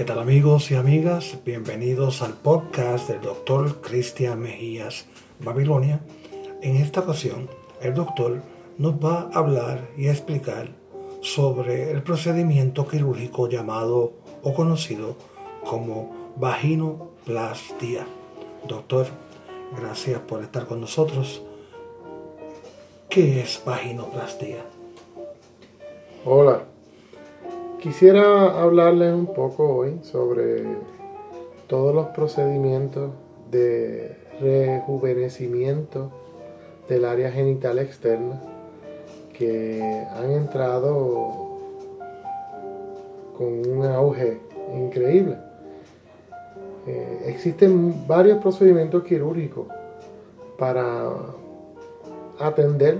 ¿Qué tal amigos y amigas? Bienvenidos al podcast del doctor Cristian Mejías Babilonia. En esta ocasión, el doctor nos va a hablar y a explicar sobre el procedimiento quirúrgico llamado o conocido como vaginoplastia. Doctor, gracias por estar con nosotros. ¿Qué es vaginoplastia? Hola, quisiera hablarles un poco hoy sobre todos los procedimientos de rejuvenecimiento del área genital externa que han entrado con un auge increíble. Eh, existen varios procedimientos quirúrgicos para atender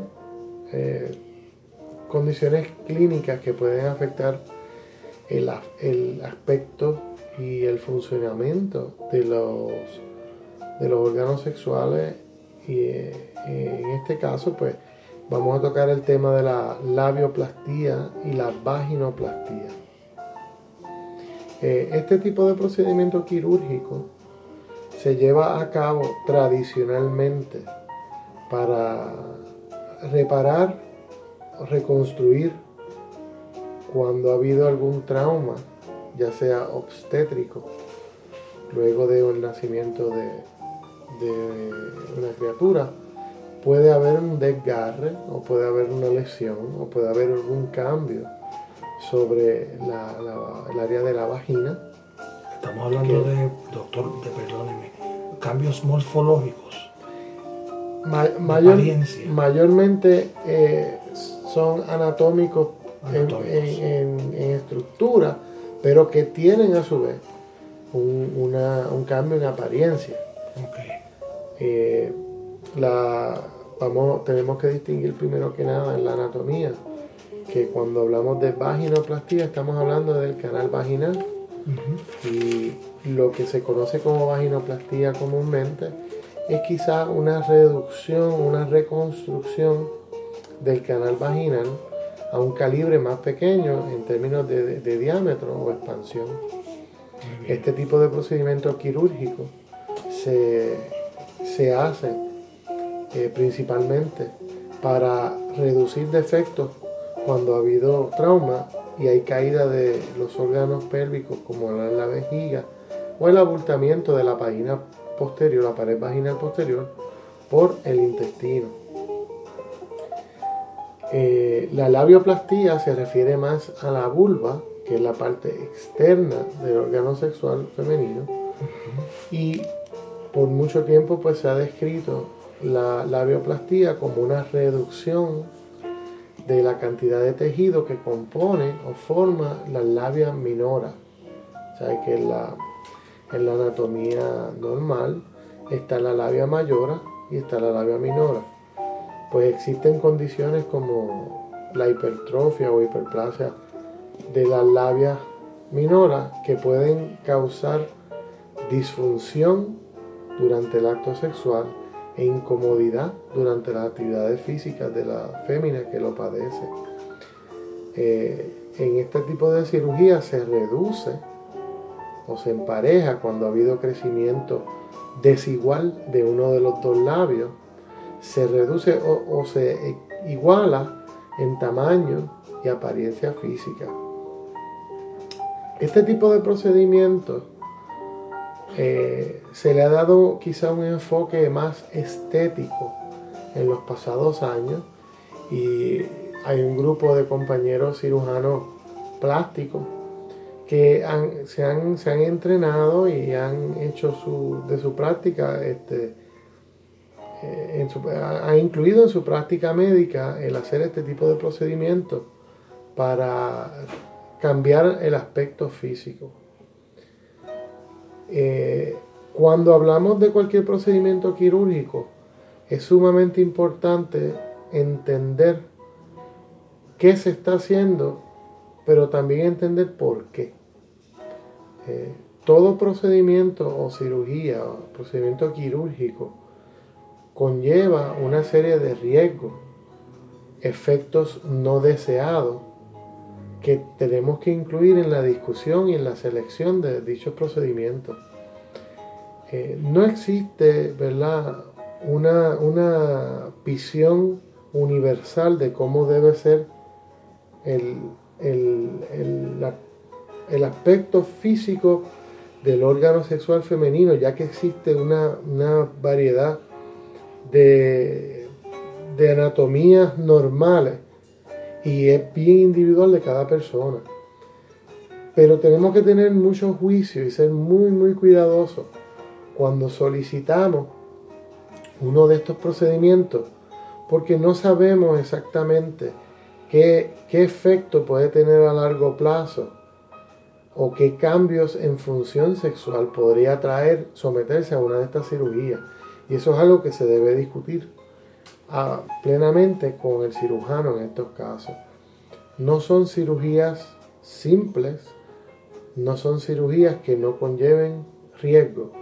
eh, condiciones clínicas que pueden afectar el, aspecto y el funcionamiento de los, de los órganos sexuales y eh, en este caso pues vamos a tocar el tema de la labioplastía y la vaginoplastía. Eh, este tipo de procedimiento quirúrgico se lleva a cabo tradicionalmente para reparar o reconstruir cuando ha habido algún trauma, ya sea obstétrico, luego del nacimiento de, de una criatura, puede haber un desgarre o puede haber una lesión o puede haber algún cambio sobre el área de la vagina. Estamos hablando de, doctor, de perdóneme, cambios morfológicos. mayor, mayormente eh, son anatómicos, En, estructura, pero que tienen a su vez un, cambio en apariencia. Eh, la, vamos, tenemos que distinguir primero que nada en la anatomía, que cuando hablamos de vaginoplastía estamos hablando del canal vaginal. Y lo que se conoce como vaginoplastía comúnmente es quizá una reducción, una reconstrucción del canal vaginal a un calibre más pequeño en términos de, diámetro o expansión. Este tipo de procedimiento quirúrgico se, se hace eh, principalmente para reducir defectos cuando ha habido trauma y hay caída de los órganos pélvicos como la, la vejiga o el abultamiento de la página posterior, la pared vaginal posterior, por el intestino. Eh, la labioplastía se refiere más a la vulva, que es la parte externa del órgano sexual femenino, y por mucho tiempo pues se ha descrito la labioplastía como una reducción de la cantidad de tejido que compone o forma la labia minora. O sea que en la, en la anatomía normal está la labia mayora y está la labia minora. Pues existen condiciones como la hipertrofia o hiperplasia de la labia minora que pueden causar disfunción durante el acto sexual e incomodidad durante las actividades físicas de la fémina que lo padece. Eh, en este tipo de cirugía se reduce o se empareja cuando ha habido crecimiento desigual de uno de los dos labios, se reduce o, se iguala en tamaño y apariencia física. Este tipo de procedimientos eh, se le ha dado quizá un enfoque más estético en los pasados años y hay un grupo de compañeros cirujanos plásticos que se, han, se, han, entrenado y han hecho su, de su práctica, este, han incluido en su práctica médica el hacer este tipo de procedimientos para cambiar el aspecto físico. Eh, cuando hablamos de cualquier procedimiento quirúrgico, es sumamente importante entender qué se está haciendo, pero también entender por qué. Eh, todo procedimiento o cirugía o procedimiento quirúrgico conlleva una serie de riesgos, efectos no deseados que tenemos que incluir en la discusión y en la selección de dichos procedimientos. Eh, no existe, ¿verdad?, una, una, visión universal de cómo debe ser el, el, aspecto físico del órgano sexual femenino, ya que existe una, variedad de, de anatomías normales y es bien individual de cada persona. Pero tenemos que tener mucho juicio y ser muy, muy cuidadosos cuando solicitamos uno de estos procedimientos, porque no sabemos exactamente qué, qué efecto puede tener a largo plazo o qué cambios en función sexual podría traer someterse a una de estas cirugías. Y eso es algo que se debe discutir ah, plenamente con el cirujano en estos casos. No son cirugías simples, no son cirugías que no conlleven riesgo.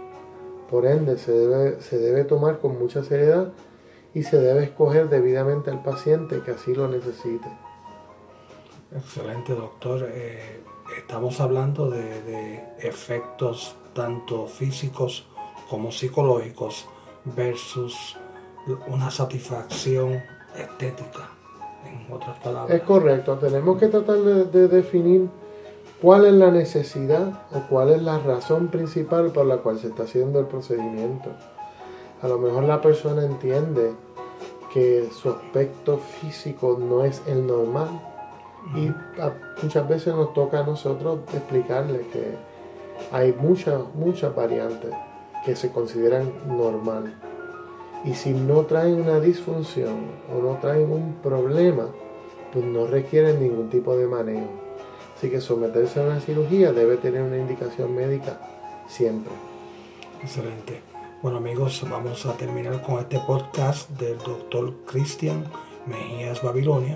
Por ende, se debe, se debe tomar con mucha seriedad y se debe escoger debidamente al paciente que así lo necesite. Excelente, doctor. Eh, estamos hablando de, efectos tanto físicos como psicológicos versus una satisfacción estética, en otras palabras. Es correcto, tenemos que tratar de definir cuál es la necesidad o cuál es la razón principal por la cual se está haciendo el procedimiento. A lo mejor la persona entiende que su aspecto físico no es el normal y muchas veces nos toca a nosotros explicarle que hay muchas, muchas variantes que se consideran normal. Y si no traen una disfunción o no traen un problema, pues no requieren ningún tipo de manejo. Así que someterse a una cirugía debe tener una indicación médica siempre. Excelente. Bueno amigos, vamos a terminar con este podcast del doctor Cristian Mejías Babilonia,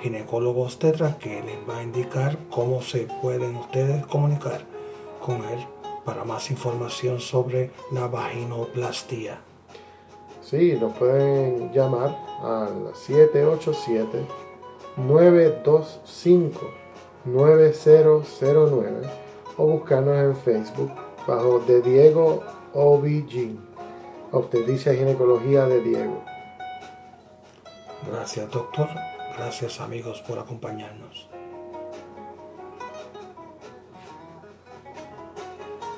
ginecólogo obstetra, que les va a indicar cómo se pueden ustedes comunicar con él para más información sobre la vaginoplastía. Sí, nos pueden llamar al 787 925 9009 o buscarnos en Facebook bajo de Diego OBG, Obstetricia y Ginecología de Diego. Gracias doctor, gracias amigos por acompañarnos.